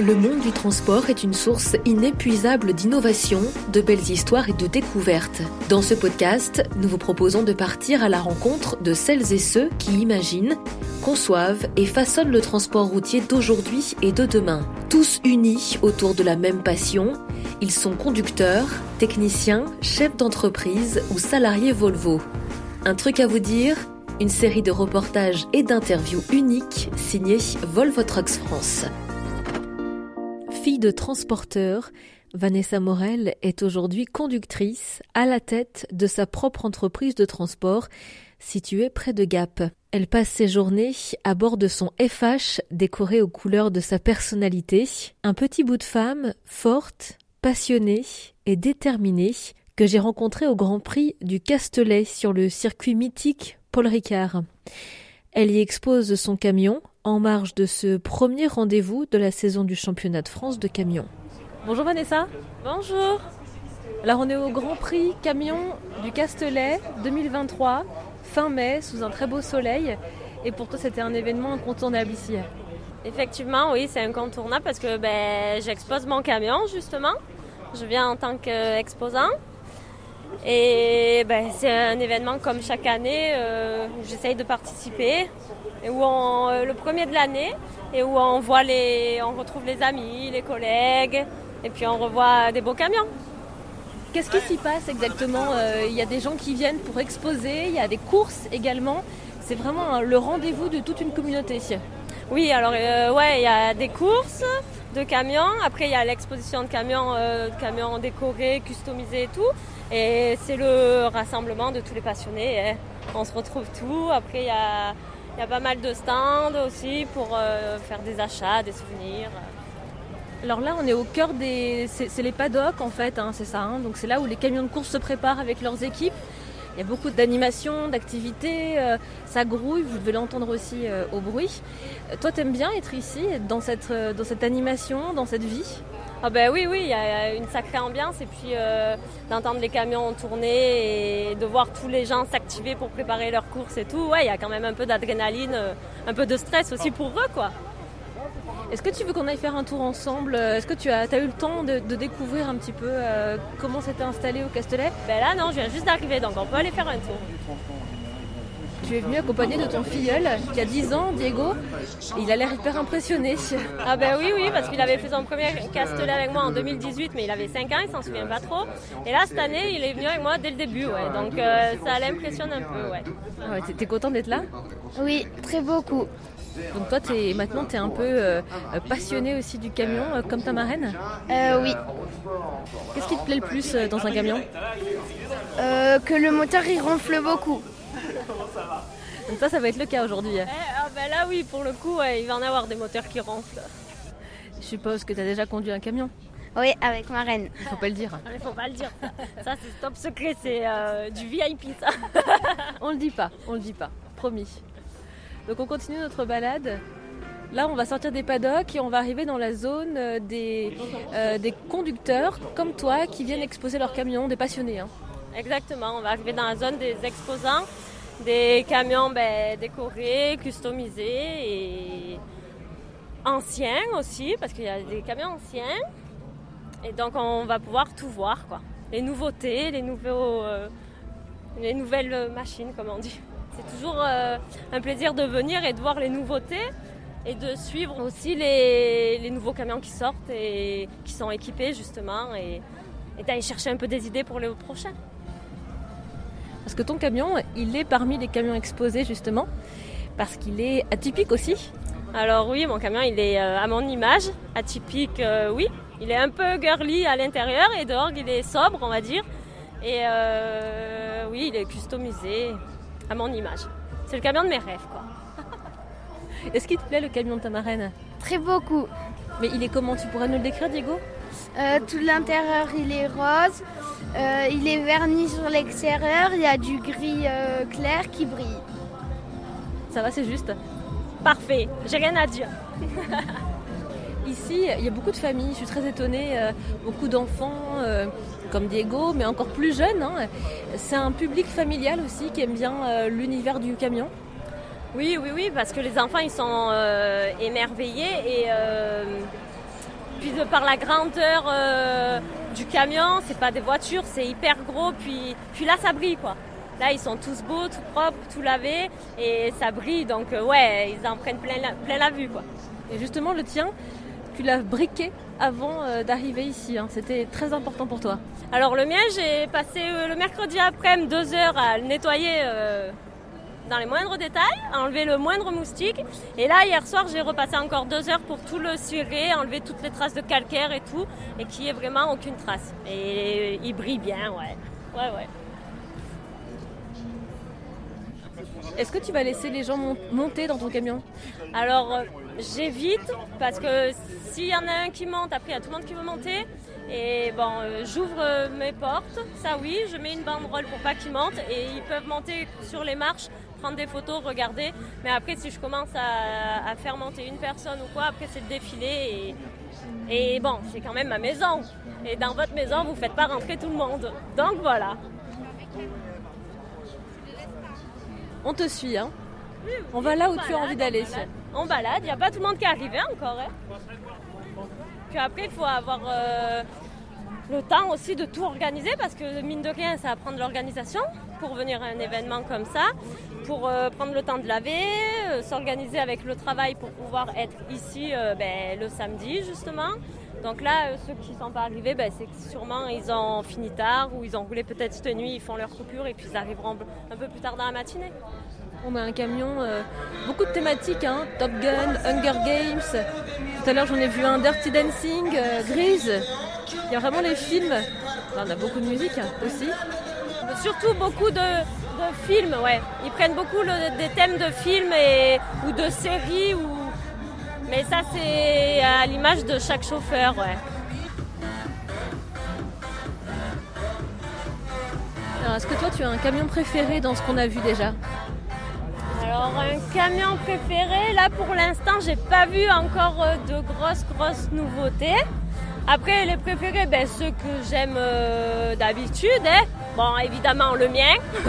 Le monde du transport est une source inépuisable d'innovation, de belles histoires et de découvertes. Dans ce podcast, nous vous proposons de partir à la rencontre de celles et ceux qui imaginent, conçoivent et façonnent le transport routier d'aujourd'hui et de demain. Tous unis autour de la même passion, ils sont conducteurs, techniciens, chefs d'entreprise ou salariés Volvo. Un truc à vous dire une série de reportages et d'interviews uniques signés Volvo Trucks France. Fille de transporteur, Vanessa Morel est aujourd'hui conductrice à la tête de sa propre entreprise de transport située près de Gap. Elle passe ses journées à bord de son FH décoré aux couleurs de sa personnalité, un petit bout de femme forte, passionnée et déterminée que j'ai rencontrée au Grand Prix du Castellet sur le circuit mythique Paul Ricard. Elle y expose son camion en marge de ce premier rendez-vous de la saison du championnat de France de camion. Bonjour Vanessa. Bonjour. Alors on est au Grand Prix camion du Castellet 2023, fin mai, sous un très beau soleil. Et pour toi c'était un événement incontournable ici. Effectivement, oui, c'est incontournable parce que ben, j'expose mon camion justement. Je viens en tant qu'exposant. Et ben, c'est un événement comme chaque année euh, où j'essaye de participer, et où on, euh, le premier de l'année, et où on voit les, on retrouve les amis, les collègues, et puis on revoit des beaux camions. Qu'est-ce qui s'y passe exactement euh, Il y a des gens qui viennent pour exposer, il y a des courses également. C'est vraiment le rendez-vous de toute une communauté. Oui, alors ouais, il y a des courses de camions. Après, il y a l'exposition de camions, de camions décorés, customisés et tout. Et c'est le rassemblement de tous les passionnés. On se retrouve tout. Après, il y a, pas mal de stands aussi pour euh, faire des achats, des souvenirs. Alors là, on est au cœur des. C'est les paddocks en fait, hein, c'est ça. Hein. Donc c'est là où les camions de course se préparent avec leurs équipes. Il y a beaucoup d'animations, d'activités, euh, ça grouille, vous devez l'entendre aussi euh, au bruit. toi, t'aimes bien être ici, dans cette, dans cette animation, dans cette vie? Ah ben oui, oui, il y a une sacrée ambiance et puis euh, d'entendre les camions tourner et de voir tous les gens s'activer pour préparer leurs courses et tout, ouais, il y a quand même un peu d'adrénaline, euh, un peu de stress aussi pour eux, quoi. Est-ce que tu veux qu'on aille faire un tour ensemble Est-ce que tu as, as, eu le temps de, découvrir un petit peu euh, comment c'était installé au Castellet? Ben là, non, je viens juste d'arriver, donc on peut aller faire un tour tu es venu accompagné de ton filleul qui a 10 ans, Diego. Il a l'air hyper impressionné. Ah ben oui, oui, parce qu'il avait fait son premier castellet avec moi en 2018, mais il avait 5 ans, il s'en souvient pas trop. Et là, cette année, il est venu avec moi dès le début, ouais. Donc euh, ça l'impressionne un peu, ouais. Ah ouais T'es content d'être là? Oui, très beaucoup. Donc toi, es, maintenant, tu es un peu euh, passionné aussi du camion, euh, comme ta marraine? Euh, Oui. Qu'est-ce qui te plaît le plus dans un camion? Que le moteur, il ronfle beaucoup. Donc ça, ça va être le cas aujourd'hui. Eh, ah bah là oui, pour le coup, il va en avoir des moteurs qui ronflent. Je suppose que tu as déjà conduit un camion? Oui, avec ma reine. Il faut pas le dire. Il faut pas le dire. Ça, c'est top secret, c'est euh, du VIP ça. on le dit pas, on le dit pas, promis. Donc on continue notre balade. Là, on va sortir des paddocks et on va arriver dans la zone euh, des, euh, des conducteurs comme toi qui viennent exposer leurs camions, des passionnés. Hein. Exactement, on va arriver dans la zone des exposants, des camions ben, décorés, customisés et anciens aussi, parce qu'il y a des camions anciens. Et donc on va pouvoir tout voir, quoi. Les nouveautés, les, nouveaux, euh, les nouvelles machines, comme on dit. C'est toujours euh, un plaisir de venir et de voir les nouveautés et de suivre aussi les, les, nouveaux camions qui sortent et qui sont équipés justement et, et d'aller chercher un peu des idées pour les prochains. Parce que ton camion, il est parmi les camions exposés justement, parce qu'il est atypique aussi. Alors oui, mon camion, il est euh, à mon image, atypique, euh, oui. Il est un peu girly à l'intérieur et dehors, il est sobre, on va dire. Et euh, oui, il est customisé à mon image. C'est le camion de mes rêves, quoi. Est-ce qu'il te plaît le camion de ta marraine? Très beaucoup. Mais il est comment? Tu pourrais nous le décrire, Diego? Tout l'intérieur, il est rose. Euh, il est verni sur l'extérieur, il y a du gris euh, clair qui brille. Ça va, c'est juste? Parfait, j'ai rien à dire. Ici, il y a beaucoup de familles, je suis très étonnée, euh, beaucoup d'enfants comme Diego, mais encore plus jeunes. Hein. C'est un public familial aussi qui aime bien l'univers du camion. Oui, oui, oui, parce que les enfants, ils sont émerveillés et Puis de par la grandeur euh, du camion, c'est pas des voitures, c'est hyper gros. Puis, puis là, ça brille quoi. Là, ils sont tous beaux, tout propres, tout lavés et ça brille. Donc euh, ouais, ils en prennent plein la, plein la vue quoi. Et justement, le tien, tu l'as briqué avant euh, d'arriver ici. hein. C'était très important pour toi. Alors le mien, j'ai passé euh, le mercredi après-midi deux heures à le nettoyer euh, dans les moindres détails, à enlever le moindre moustique. Et là, hier soir, j'ai repassé encore deux heures pour tout le cirer, enlever toutes les traces de calcaire et tout, et qu'il n'y ait vraiment aucune trace. Et il brille bien, ouais. Ouais, ouais. Est-ce que tu vas laisser les gens mon- monter dans ton camion? Alors euh, j'évite parce que s'il y en a un qui monte, après il y a tout le monde qui veut monter. Et bon, euh, j'ouvre euh, mes portes, ça oui, je mets une banderole pour pas qu'ils montent et ils peuvent monter sur les marches, prendre des photos, regarder. Mais après, si je commence à, faire monter une personne ou quoi, après c'est le défilé et, et bon, c'est quand même ma maison. Et dans votre maison, vous faites pas rentrer tout le monde. Donc voilà. On te suit, hein On va là où tu as envie d'aller. On balade, il n'y a pas tout le monde qui est arrivé encore. hein. Puis après, il faut avoir euh, le temps aussi de tout organiser parce que mine de rien, ça va prendre de l'organisation pour venir à un événement comme ça, pour euh, prendre le temps de laver, euh, s'organiser avec le travail pour pouvoir être ici ben, le samedi justement. Donc là, euh, ceux qui ne sont pas arrivés, ben, c'est que sûrement ils ont fini tard ou ils ont roulé peut-être cette nuit, ils font leur coupure et puis ils arriveront un peu plus tard dans la matinée. On a un camion, euh, beaucoup de thématiques, hein. Top Gun, Hunger Games. Tout à l'heure, j'en ai vu un Dirty Dancing, euh, Grease. Il y a vraiment les films. Enfin, on a beaucoup de musique hein, aussi. Surtout beaucoup de, de films, ouais. Ils prennent beaucoup le- des thèmes de films et, ou de séries. Ou... Mais ça, c'est à l'image de chaque chauffeur, ouais. Alors, est-ce que toi, tu as un camion préféré dans ce qu'on a vu déjà? Alors, un camion préféré, là pour l'instant, j'ai pas vu encore euh, de grosses, grosses nouveautés. Après, les préférés, ben, ceux que j'aime euh, d'habitude. hein. Bon, évidemment, le mien.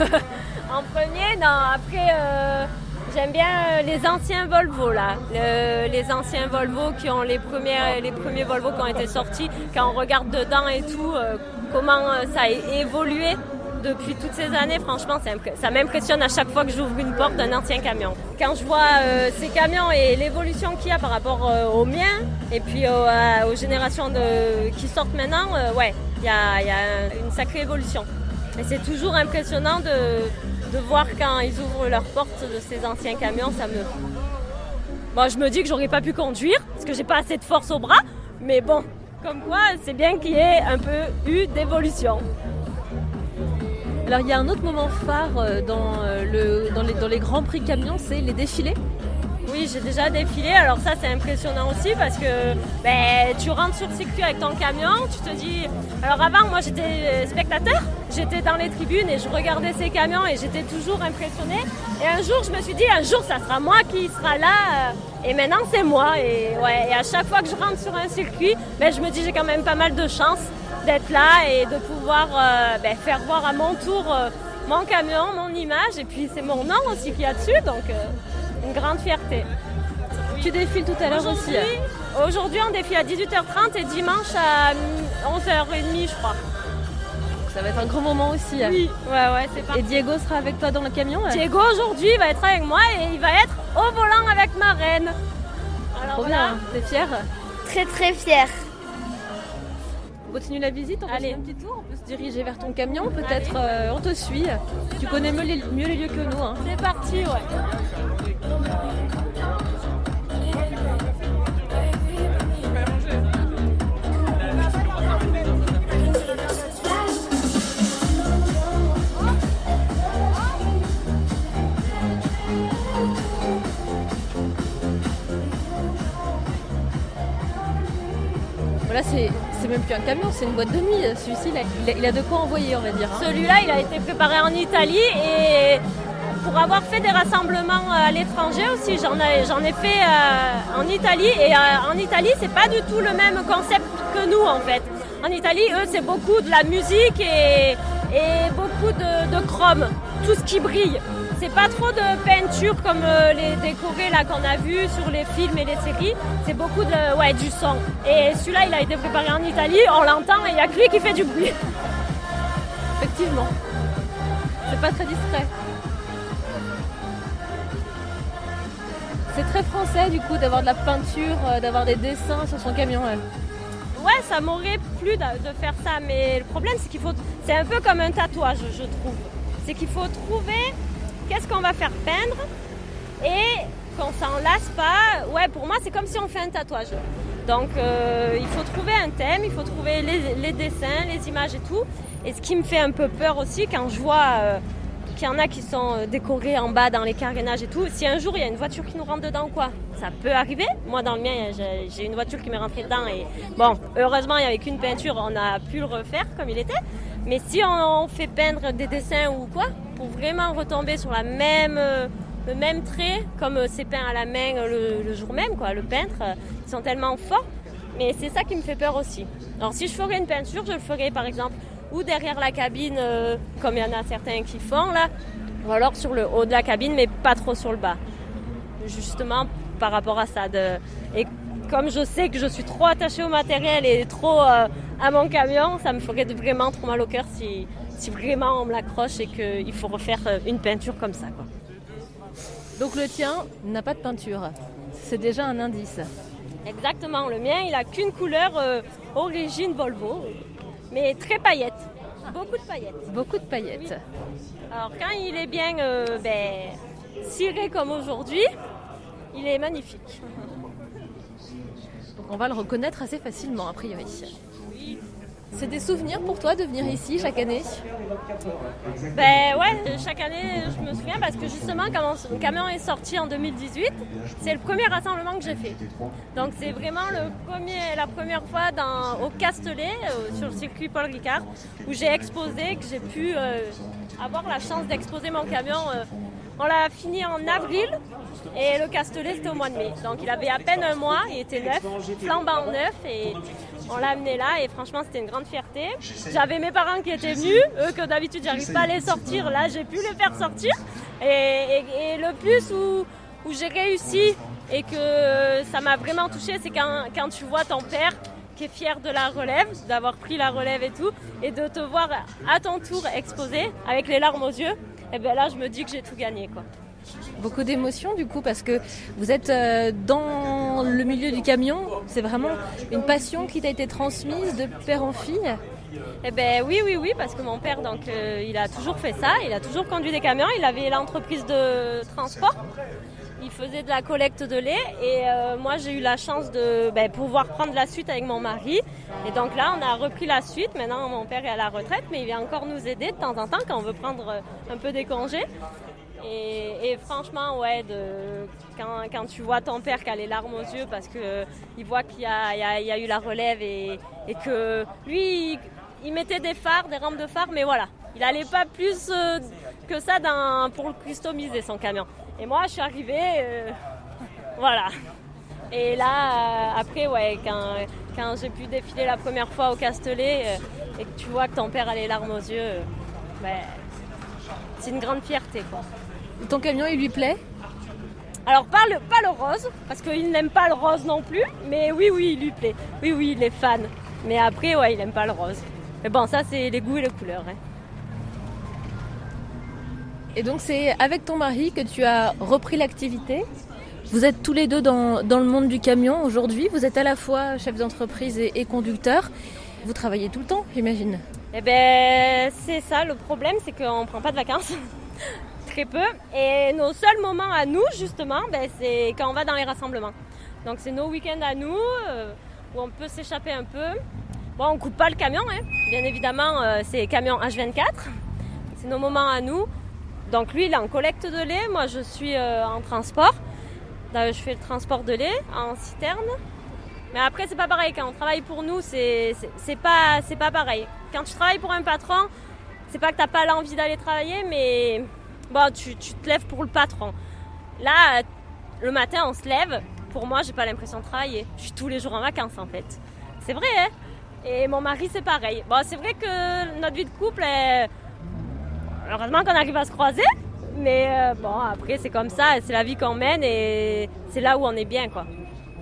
en premier, non, après, euh, j'aime bien euh, les anciens Volvo, là. Le- les anciens Volvo qui ont les premiers, les premiers Volvo qui ont été sortis. Quand on regarde dedans et tout, euh, comment euh, ça a évolué depuis toutes ces années, franchement, ça m'impressionne à chaque fois que j'ouvre une porte d'un ancien camion. Quand je vois ces camions et l'évolution qu'il y a par rapport aux miens et puis aux, générations qui sortent maintenant, ouais, il y a, y a une sacrée évolution. Et c'est toujours impressionnant de, de voir quand ils ouvrent leurs portes de ces anciens camions, ça me... Bon, je me dis que j'aurais pas pu conduire parce que j'ai pas assez de force au bras, mais bon, comme quoi, c'est bien qu'il y ait un peu eu d'évolution. Alors, il y a un autre moment phare euh, dans, euh, dans, les, dans les grands prix camions, c'est les défilés. J'ai déjà défilé. Alors ça, c'est impressionnant aussi parce que ben, tu rentres sur le circuit avec ton camion, tu te dis... Alors avant, moi, j'étais spectateur. J'étais dans les tribunes et je regardais ces camions et j'étais toujours impressionnée. Et un jour, je me suis dit, un jour, ça sera moi qui sera là. euh, Et maintenant, c'est moi. Et, ouais, et à chaque fois que je rentre sur un circuit, ben, je me dis, j'ai quand même pas mal de chance d'être là et de pouvoir euh, ben, faire voir à mon tour euh, mon camion, mon image. Et puis, c'est mon nom aussi qu'il y a dessus. Donc, une grande fierté. Tu défiles tout à l'heure aussi. Aujourd'hui, on défile à 18h30 et dimanche à 11h30, je crois. Ça va être un grand moment aussi. Oui, ouais, ouais, c'est Et. Diego sera avec toi dans le camion. Diego, aujourd'hui, va être avec moi et il va être au volant avec ma reine. Alors Trop bien. T'es fière Très très fière. On continue la visite, on Allez. fait un petit tour, on peut se diriger vers ton camion, peut-être euh, on te suit. Tu connais mieux les, mieux les lieux que nous. hein. c'est parti, ouais. Voilà, c'est même plus un camion, c'est une boîte de nuit. Celui-ci, il a de quoi envoyer, on va dire. hein. Celui-là, il a été préparé en Italie et pour avoir fait des rassemblements à l'étranger aussi, j'en ai, j'en ai fait euh, en Italie et euh, en Italie, c'est pas du tout le même concept que nous en fait. En Italie, eux, c'est beaucoup de la musique et, et beaucoup de, chrome, tout ce qui brille. c'est pas trop de peinture comme euh, les décorés là qu'on a vus sur les films et les séries. C'est beaucoup de ouais du son. Et celui-là, il a été préparé en Italie. On l'entend et il y a que lui qui fait du bruit. Effectivement. C'est pas très discret. C'est très français du coup d'avoir de la peinture, euh, d'avoir des dessins sur son camion. elle. Ouais, ça m'aurait plu de, faire ça, mais le problème c'est qu'il faut, c'est un peu comme un tatouage, je trouve. C'est qu'il faut trouver qu'est-ce qu'on va faire peindre et qu'on s'en lasse pas. Ouais, pour moi c'est comme si on fait un tatouage. Donc euh, il faut trouver un thème, il faut trouver les, les dessins, les images et tout. Et ce qui me fait un peu peur aussi quand je vois euh, qu'il y en a qui sont euh, décorés en bas dans les carénages et tout. Si un jour il y a une voiture qui nous rentre dedans ou quoi, ça peut arriver. Moi dans le mien, j'ai- une voiture qui m'est rentrée dedans et bon, heureusement il n'y avait qu'une peinture, on a pu le refaire comme il était. Mais si on fait peindre des dessins ou quoi, pour vraiment retomber sur la même, euh, le même trait, comme euh, c'est peint à la main le, le jour même, quoi, le peintre, ils sont tellement forts. Mais c'est ça qui me fait peur aussi. Alors si je ferais une peinture, je le ferais par exemple ou derrière la cabine, euh, comme il y en a certains qui font là, ou alors sur le haut de la cabine, mais pas trop sur le bas. Justement par rapport à ça. De... Et comme je sais que je suis trop attachée au matériel et trop euh, à mon camion, ça me ferait vraiment trop mal au cœur si, si vraiment on me l'accroche et qu'il faut refaire euh, une peinture comme ça. Quoi. Donc le tien n'a pas de peinture. C'est déjà un indice. Exactement, le mien il a qu'une couleur euh, origine Volvo, mais très paillette. Beaucoup de paillettes. Beaucoup de paillettes. Alors quand il est bien euh, ben, ciré comme aujourd'hui, il est magnifique. Donc on va le reconnaître assez facilement a priori. C'est des souvenirs pour toi de venir ici chaque année Ben ouais, chaque année je me souviens parce que justement quand mon camion est sorti en 2018, c'est le premier rassemblement que j'ai fait. Donc c'est vraiment le premier, la première fois au Castellet, euh, sur le circuit Paul Ricard, où j'ai exposé, que j'ai pu euh, avoir la chance d'exposer mon camion. euh, on l'a fini en avril et le Castellet c'était au mois de mai. Donc il avait à peine un mois, il était neuf, flambant neuf et on l'a amené là et franchement c'était une grande fierté. J'avais mes parents qui étaient venus, eux que d'habitude j'arrive pas à les sortir, là j'ai pu les faire sortir. Et, et- et le plus où, où j'ai réussi et que ça m'a vraiment touché, c'est quand, quand tu vois ton père qui est fier de la relève, d'avoir pris la relève et tout, et de te voir à ton tour exposé avec les larmes aux yeux. Et bien là je me dis que j'ai tout gagné quoi. Beaucoup d'émotions du coup parce que vous êtes euh, dans le milieu du camion. C'est vraiment une passion qui t'a été transmise de père en fille. Eh ben oui, oui, oui, parce que mon père, donc, euh, il a toujours fait ça. Il a toujours conduit des camions. Il avait l'entreprise de transport. Il faisait de la collecte de lait et euh, moi j'ai eu la chance de ben, pouvoir prendre la suite avec mon mari. Et donc là on a repris la suite. Maintenant mon père est à la retraite mais il vient encore nous aider de temps en temps quand on veut prendre un peu des congés. Et, franchement ouais, quand, quand tu vois ton père qui a les larmes aux yeux parce que il voit qu'il y y a- eu la relève et, que lui il, mettait des phares, des rampes de phares mais voilà. Il n'allait pas plus euh, que ça dans, pour customiser son camion. Et moi, je suis arrivée, euh, voilà. Et là, euh, après, ouais, quand, quand j'ai pu défiler la première fois au Castellet euh, et que tu vois que ton père a les larmes aux yeux, ben, c'est une grande fierté, quoi. Ton camion il lui plaît? Alors, pas le, pas le rose, parce qu'il n'aime pas le rose non plus, mais oui, oui, il lui plaît. Oui, oui, il est fan. Mais après, ouais, il n'aime pas le rose. Mais bon, ça, c'est les goûts et les couleurs. hein. Et donc c'est avec ton mari que tu as repris l'activité? Vous êtes tous les deux dans, dans le monde du camion aujourd'hui. Vous êtes à la fois chef d'entreprise et, et conducteur. Vous travaillez tout le temps, j'imagine. Eh ben, c'est ça le problème, c'est qu'on prend pas de vacances. Très peu. Et nos seuls moments à nous, justement, ben, c'est quand on va dans les rassemblements. Donc, c'est nos week-ends à nous, euh, où on peut s'échapper un peu. Bon, on coupe pas le camion, hein. bien évidemment, euh, c'est camion H24. C'est nos moments à nous. Donc, lui, il est en collecte de lait. Moi, je suis euh, en transport. Je fais le transport de lait en citerne. Mais après, c'est pas pareil. Quand on travaille pour nous, c'est pas, pas pareil. Quand tu travailles pour un patron, c'est pas que t'as pas l'envie d'aller travailler, mais bon, tu, tu te lèves pour le patron. Là, euh, le matin, on se lève. Pour moi, j'ai pas l'impression de travailler. Je suis tous les jours en vacances, en fait. C'est vrai, hein Et mon mari, c'est pareil. Bon, c'est vrai que notre vie de couple, est... heureusement qu'on arrive à se croiser. Mais euh, bon, après, c'est comme ça, c'est la vie qu'on mène et c'est là où on est bien, quoi.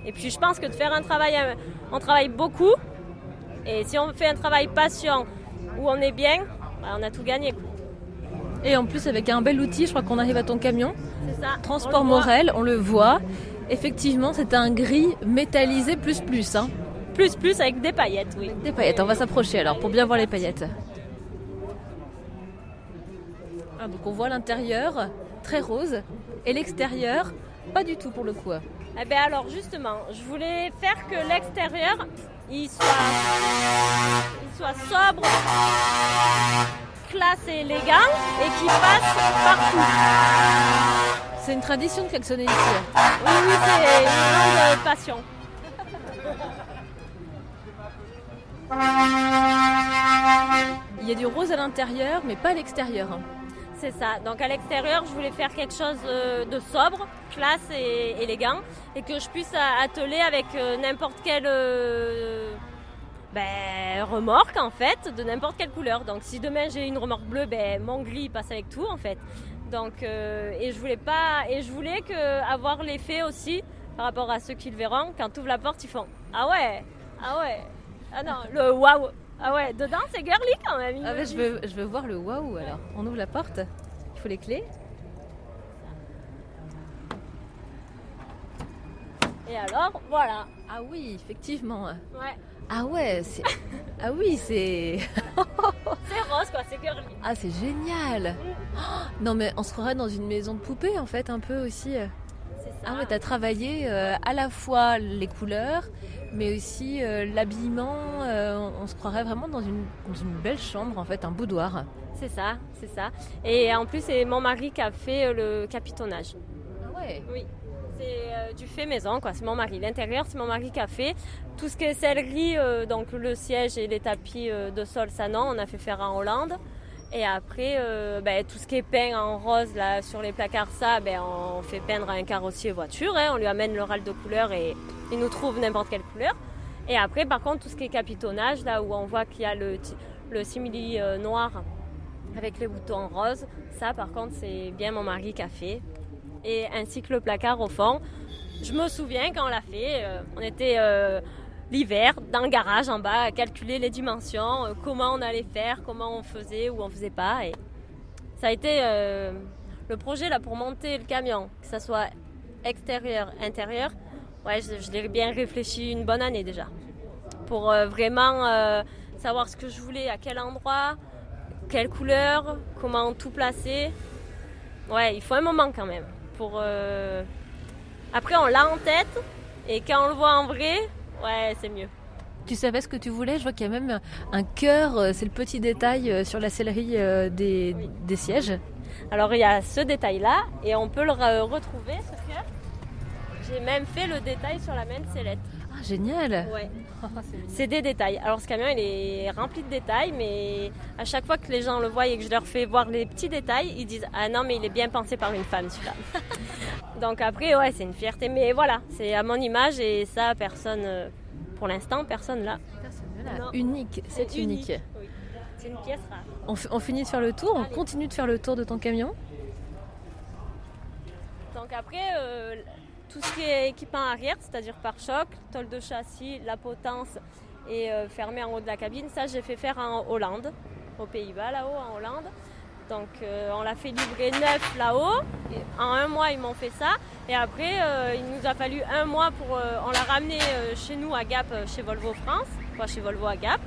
Et puis, je pense que de faire un travail, euh, on travaille beaucoup. Et si on fait un travail patient où on est bien, bah, on a tout gagné. Et en plus, avec un bel outil, je crois qu'on arrive à ton camion. C'est ça. Transport On. Morel, on le voit. Effectivement, c'est un gris métallisé plus plus. Hein. Plus, plus avec des paillettes, oui. Des paillettes, on va s'approcher alors pour bien voir les paillettes. Ah, donc on voit l'intérieur, très rose, et l'extérieur, pas du tout pour le coup. Eh bien alors justement, je voulais faire que l'extérieur, il soit, il soit sobre, classe et élégant et qu'il passe partout. C'est une tradition de klaxonner ici. Oui, oui, c'est une grande passion. Il y a du rose à l'intérieur, mais pas à l'extérieur. hein. C'est ça. Donc à l'extérieur, je voulais faire quelque chose euh, de sobre, classe et élégant, et que je puisse a- atteler avec euh, n'importe euh, ben, remorque en fait, de n'importe quelle couleur. Donc si demain j'ai une remorque bleue, ben mon gris passe avec tout en fait. Donc euh, et je voulais pas et je voulais que avoir l'effet aussi par rapport à ceux qui le verront quand tu ouvres la porte, ils font ah ouais, ah ouais, ah non le waouh. Ah ouais, dedans c'est girly quand même. Ah ouais, je, veux, je veux voir le waouh alors. On ouvre la porte. Il faut les clés. Et alors, voilà. Ah oui, effectivement. Ouais. Ah ouais, c'est. Ah oui, c'est. C'est rose quoi, c'est girly. Ah, c'est génial. Oh, non, mais on se croirait dans une maison de poupée en fait, un peu aussi. C'est ça. Ah ouais, t'as travaillé euh, à la fois les couleurs, mais aussi euh, l'habillement. euh, on, on se croirait vraiment dans une, dans une belle chambre en fait, un boudoir. C'est ça, c'est ça. Et en plus, c'est mon mari qui a fait le capitonnage. Ah ouais? Oui. C'est euh, du fait maison. C'est mon mari. L'intérieur, c'est mon mari qui a fait. Tout ce qui est sellerie, euh, donc le siège et les tapis euh, de sol, ça non, on a fait faire en Hollande. Et après, ben, tout ce qui est peint en rose sur les placards, ça, ben, on fait peindre un carrossier voiture. hein. On lui amène le râle de couleur et il nous trouve n'importe quelle couleur. Et après, par contre, tout ce qui est capitonnage, là où on voit qu'il y a le, simili noir avec les boutons roses, ça, par contre, c'est bien mon mari qui a fait. Et ainsi que le placard au fond. Je me souviens quand on l'a fait, euh, on était euh, l'hiver dans le garage en bas à calculer les dimensions, euh, comment on allait faire, comment on faisait ou on faisait pas. Et ça a été le projet là pour monter le camion, que ça soit extérieur, intérieur. Ouais, je, je l'ai bien réfléchi une bonne année déjà. Pour vraiment savoir ce que je voulais, à quel endroit, quelle couleur, comment tout placer. Ouais, il faut un moment quand même. Pour, euh, Après, on l'a en tête, et quand on le voit en vrai, ouais, c'est mieux. Tu savais ce que tu voulais? Je vois qu'il y a même un cœur, euh, c'est le petit détail euh, sur la sellerie des, Oui. des sièges. Alors il y a ce détail-là, et on peut le re- retrouver, ce cœur. J'ai même fait le détail sur la même sellette. Ah, génial Ouais. C'est des détails. Alors ce camion il est rempli de détails, mais à chaque fois que les gens le voient et que je leur fais voir les petits détails, ils disent ah non mais il est bien pensé par une femme celui-là. Donc après ouais c'est une fierté, mais voilà c'est à mon image et ça personne, euh, pour l'instant personne là. Non. Unique, c'est unique. Oui. C'est une pièce rare. On, finit de faire le tour, on continue de faire le tour de ton camion? Donc après, euh, tout ce qui est équipement arrière, c'est-à-dire pare-choc, tôle de châssis, la potence et euh, fermé en haut de la cabine, ça j'ai fait faire en Hollande, aux Pays-Bas là-haut en Hollande. Donc euh, on l'a fait livrer neuf là-haut. En un mois ils m'ont fait ça. Et après euh, il nous a fallu un mois pour... euh, on l'a ramené chez nous à Gap, chez Volvo France, pas chez Volvo à Gap.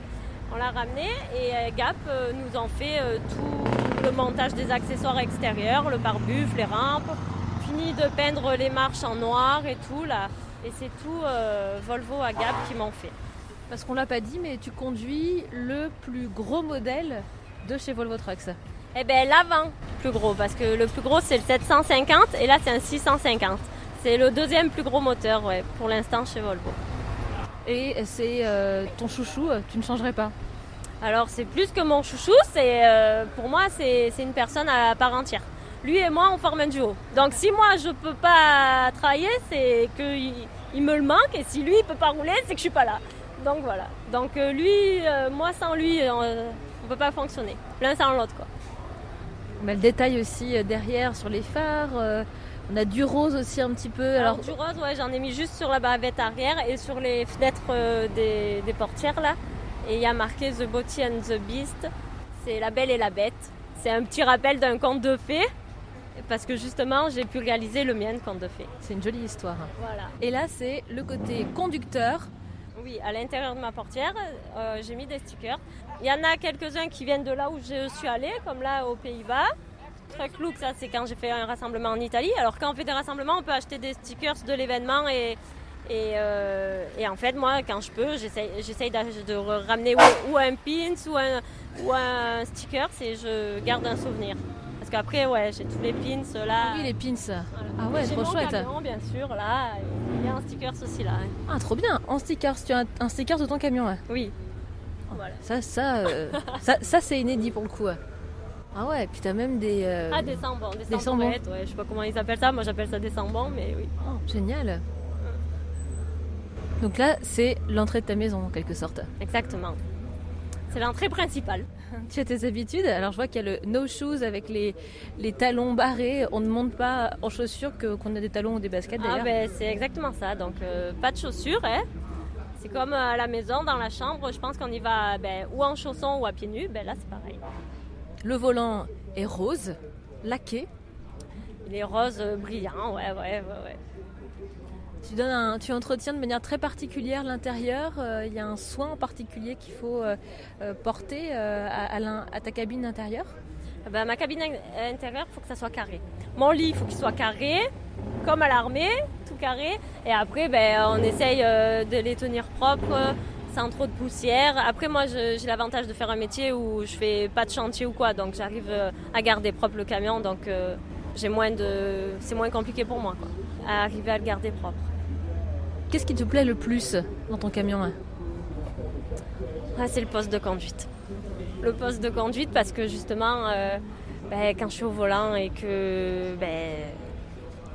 On l'a ramené et Gap nous en fait tout le montage des accessoires extérieurs, le pare-buffle, les rampes, fini de peindre les marches en noir et tout là. Et c'est tout euh, Volvo à Gap qui m'ont fait. Parce qu'on l'a pas dit, mais tu conduis le plus gros modèle de chez Volvo Trucks. Eh bien l'avant plus gros parce que le plus gros c'est le 750 et là c'est un 650. C'est le deuxième plus gros moteur ouais, pour l'instant chez Volvo. Et c'est euh, ton chouchou, euh, tu ne changerais pas. Alors c'est plus que mon chouchou, c'est euh, pour moi c'est une personne à part entière. Lui et moi on forme un duo. Donc si moi je peux pas travailler, c'est que il, me le manque et si lui il peut pas rouler, c'est que je suis pas là. Donc voilà. Donc euh, lui, euh, moi sans lui, euh, on peut pas fonctionner. L'un sans l'autre quoi. On a le détail aussi derrière sur les phares. euh, on a du rose aussi un petit peu. Alors, Alors, du rose, ouais, j'en ai mis juste sur la bavette arrière et sur les fenêtres euh, des, des portières là. Et il y a marqué The Beauty and the Beast. C'est la belle et la bête. C'est un petit rappel d'un conte de fées. Parce que justement, j'ai pu réaliser le mien de conte de fées. c'est une jolie histoire. Voilà. Et là, c'est le côté conducteur. Oui, à l'intérieur de ma portière, euh, j'ai mis des stickers. Il y en a quelques-uns qui viennent de là où je suis allée, comme là aux Pays-Bas. Truck Look, ça c'est quand j'ai fait un rassemblement en Italie. Alors quand on fait des rassemblements, on peut acheter des stickers de l'événement et, et, euh, et en fait, moi, quand je peux, j'essaye de ramener ou, ou un pins ou un, ou un sticker et je garde un souvenir. Qu'après, ouais, j'ai tous les pins là. Oui, les pins. Ah ouais, trop chouette. camion, bien sûr, là. Il y a un sticker aussi là. Ah, trop bien. En stickers, tu as un, un sticker de ton camion. ouais. Oui. Voilà. Ça, ça, euh, ça, ça, c'est inédit pour le coup. ouais. Ah ouais, puis t'as même des. euh, Ah, des sambons, des, Des sambons. sambons. ouais, je sais pas comment ils appellent ça, moi j'appelle ça des sambons, mais oui. oh, génial. Donc là, c'est l'entrée de ta maison en quelque sorte. Exactement. C'est l'entrée principale. Tu as tes habitudes. Alors je vois qu'il y a le no shoes avec les, les talons barrés. On ne monte pas en chaussures qu'on a des talons ou des baskets Ah, d'ailleurs. ben c'est exactement ça. Donc, euh, pas de chaussures, hein. C'est comme à la maison, dans la chambre, je pense qu'on y va ben, ou en chaussons ou à pieds nus. Ben là, c'est pareil. Le volant est rose, laqué. Il est rose euh, brillant, ouais, ouais, ouais, ouais. Tu, entretiens de manière très particulière l'intérieur. Euh, Il y a un soin en particulier qu'il faut euh, euh, porter à, ta cabine intérieure. Ah ben, ma cabine in- intérieure, il faut que ça soit carré. Mon lit, il faut qu'il soit carré, comme à l'armée, tout carré. Et après, ben, on essaye de les tenir propres, sans trop de poussière. Après, moi, j'ai l'avantage de faire un métier où je fais pas de chantier ou quoi, donc j'arrive à garder propre le camion, donc c'est moins compliqué pour moi, quoi, à arriver à le garder propre. Qu'est-ce qui te plaît le plus dans ton camion hein Ah, c'est le poste de conduite. Le poste de conduite parce que justement, euh, ben, quand je suis au volant et que ben,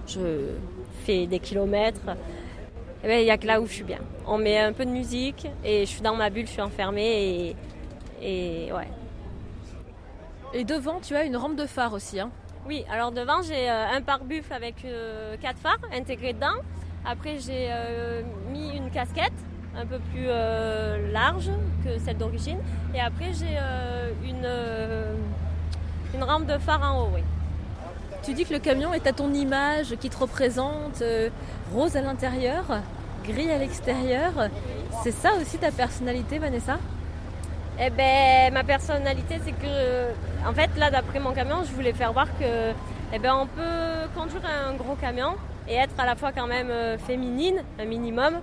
je fais des kilomètres, eh ben, il n'y a que là où je suis bien. On met un peu de musique et je suis dans ma bulle, je suis enfermée et, et ouais. Et devant, tu as une rampe de phare aussi. Hein Oui, alors devant j'ai euh, un pare-buffle avec euh, quatre phares intégrés dedans. Après j'ai euh, mis une casquette un peu plus euh, large que celle d'origine. Et après j'ai euh, une, une rampe de phare en haut, oui. Tu dis que le camion est à ton image, qui te représente, euh, rose à l'intérieur, gris à l'extérieur. C'est ça aussi ta personnalité, Vanessa? Eh ben, ma personnalité, c'est que, en fait, là, d'après mon camion, je voulais faire voir que, eh ben, on peut conduire un gros camion et être à la fois quand même euh, féminine, un minimum.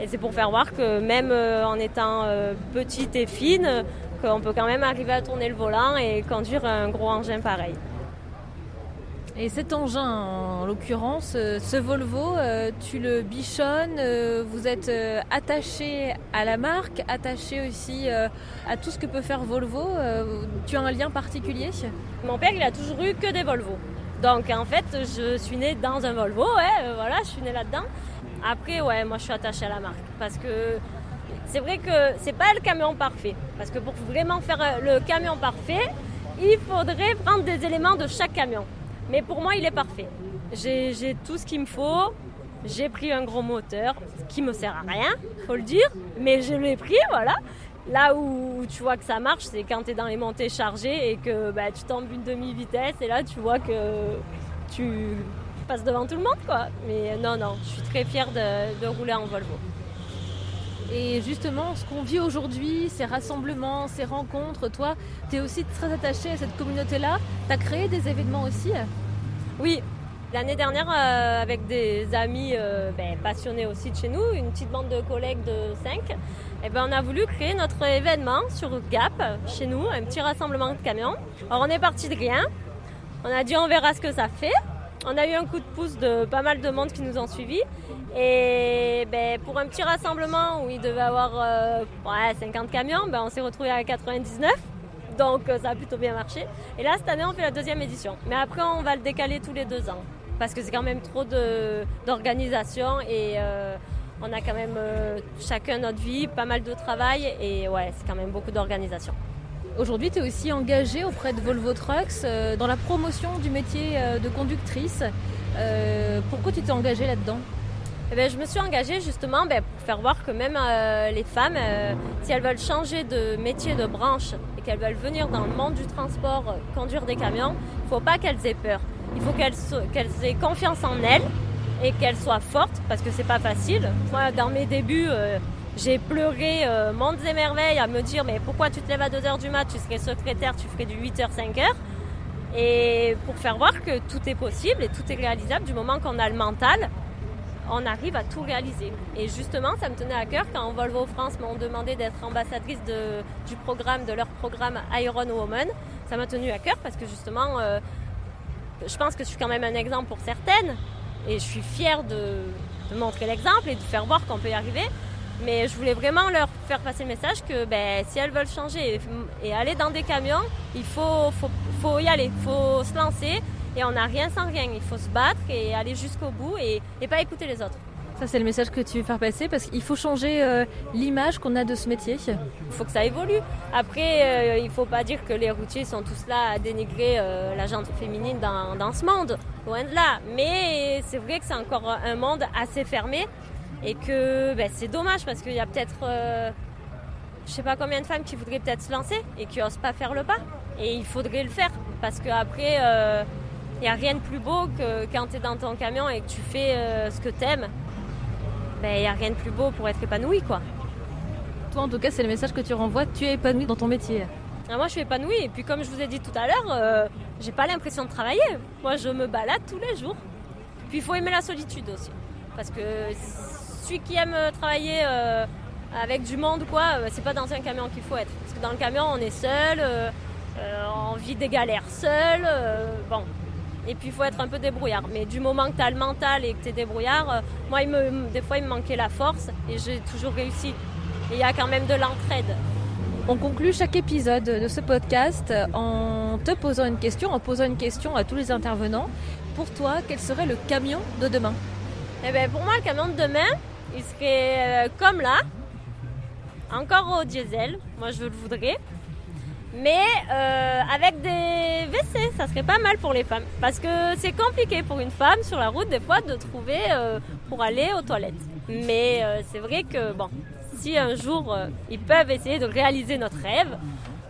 Et c'est pour faire voir que même euh, en étant euh, petite et fine, qu'on peut quand même arriver à tourner le volant et conduire un gros engin pareil. Et cet engin, en l'occurrence, ce Volvo, tu le bichonnes, vous êtes attaché à la marque, attaché aussi à tout ce que peut faire Volvo. tu as un lien particulier? Mon père, il a toujours eu que des Volvo. Donc en fait, je suis née dans un Volvo, ouais, euh, voilà, je suis née là-dedans. Après, moi je suis attachée à la marque parce que c'est vrai que c'est pas le camion parfait. Parce que pour vraiment faire euh, le camion parfait, il faudrait prendre des éléments de chaque camion. Mais pour moi, il est parfait. J'ai tout ce qu'il me faut. J'ai pris un gros moteur qui me sert à rien, faut le dire, mais je l'ai pris, voilà. Là où tu vois que ça marche, c'est quand tu es dans les montées chargées et que bah, tu tombes une demi-vitesse et là tu vois que tu passes devant tout le monde quoi. Mais non, non, je suis très fière de, de rouler en Volvo. Et justement, ce qu'on vit aujourd'hui, ces rassemblements, ces rencontres, toi, tu es aussi très attaché à cette communauté-là. Tu as créé des événements aussi? Oui, l'année dernière, euh, avec des amis euh, ben, passionnés aussi de chez nous, une petite bande de collègues de 5, eh ben, on a voulu créer notre événement sur Gap, chez nous, un petit rassemblement de camions. Alors on est parti de rien, on a dit on verra ce que ça fait. On a eu un coup de pouce de pas mal de monde qui nous ont suivis. Et ben, pour un petit rassemblement où il devait avoir euh, ouais, 50 camions, ben, on s'est retrouvé à 99. Donc euh, ça a plutôt bien marché. Et là, cette année, on fait la deuxième édition. Mais après, on va le décaler tous les deux ans. Parce que c'est quand même trop d'organisation et euh, on a quand même euh, chacun notre vie, pas mal de travail et ouais, c'est quand même beaucoup d'organisation. Aujourd'hui, tu es aussi engagée auprès de Volvo Trucks dans la promotion du métier de conductrice. pourquoi tu t'es engagée là-dedans? Eh ben, je me suis engagée justement ben, pour faire voir que même euh, les femmes, euh, si elles veulent changer de métier, de branche et qu'elles veulent venir dans le monde du transport, euh, conduire des camions, il ne faut pas qu'elles aient peur. Il faut qu'elles aient confiance en elles et qu'elles soient fortes parce que c'est pas facile. Moi, dans mes débuts, j'ai pleuré mondes et merveilles à me dire mais pourquoi tu te lèves à 2h du mat, tu serais secrétaire, tu ferais du 8h, 5h. Et pour faire voir que tout est possible et tout est réalisable du moment qu'on a le mental on arrive à tout réaliser. Et justement, ça me tenait à cœur quand Volvo France m'ont demandé d'être ambassadrice du programme, de leur programme Iron Woman. Ça m'a tenu à cœur parce que justement, euh, je pense que je suis quand même un exemple pour certaines et je suis fière de, montrer l'exemple et de faire voir qu'on peut y arriver. Mais je voulais vraiment leur faire passer le message que ben, si elles veulent changer et, aller dans des camions, il faut, faut y aller, il faut se lancer et on n'a rien sans rien. Il faut se battre et aller jusqu'au bout et, pas écouter les autres. Ça, c'est le message que tu veux faire passer parce qu'il faut changer euh, l'image qu'on a de ce métier. Il faut que ça évolue. Après, euh, il ne faut pas dire que les routiers sont tous là à dénigrer euh, la gente féminine dans, ce monde. Loin de là. Mais c'est vrai que c'est encore un monde assez fermé et que ben, c'est dommage parce qu'il y a peut-être, je sais pas combien de femmes qui voudraient peut-être se lancer et qui n'osent pas faire le pas. Et il faudrait le faire parce qu'après il n'y a rien de plus beau que quand tu es dans ton camion et que tu fais ce que tu aimes. Ben, il n'y a rien de plus beau pour être épanoui, quoi. Toi, en tout cas, c'est le message que tu renvoies. Tu es épanoui dans ton métier. Ah, moi, je suis épanouie. Et puis, comme je vous ai dit tout à l'heure, euh, j'ai pas l'impression de travailler. Moi, je me balade tous les jours. Puis, il faut aimer la solitude aussi. Parce que celui qui aime travailler euh, avec du monde, quoi, c'est pas dans un camion qu'il faut être. Parce que dans le camion, on est seul, on vit des galères seul. bon, et puis il faut être un peu débrouillard. Mais du moment que tu as le mental et que tu es débrouillard, euh, moi il me, des fois il me manquait la force et j'ai toujours réussi. Et il y a quand même de l'entraide. On conclut chaque épisode de ce podcast en te posant une question, en posant une question à tous les intervenants. Pour toi, quel serait le camion de demain? Eh bien, Pour moi, le camion de demain, il serait euh, comme là, encore au diesel. Moi, je le voudrais mais euh, avec des WC, ça serait pas mal pour les femmes. Parce que c'est compliqué pour une femme sur la route des fois de trouver euh, pour aller aux toilettes. Mais euh, c'est vrai que bon, si un jour ils peuvent essayer de réaliser notre rêve,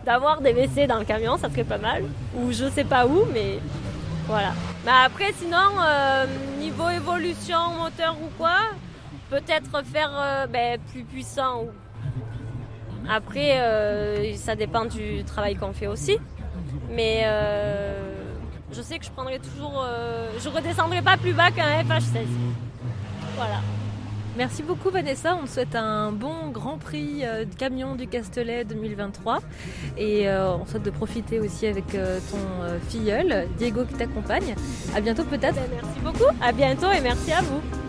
d'avoir des WC dans le camion, ça serait pas mal. Ou je sais pas où, mais voilà. Mais après, sinon, niveau évolution, moteur ou quoi, peut-être faire ben, plus puissant ou après, euh, ça dépend du travail qu'on fait aussi. Mais euh, je sais que je prendrai toujours. Euh, je redescendrai pas plus bas qu'un FH16. Voilà. Merci beaucoup Vanessa, on te souhaite un bon Grand Prix de camion du Castellet 2023 et on souhaite de profiter aussi avec ton filleul Diego qui t'accompagne. À bientôt peut-être. Ben, merci beaucoup, à bientôt et merci à vous.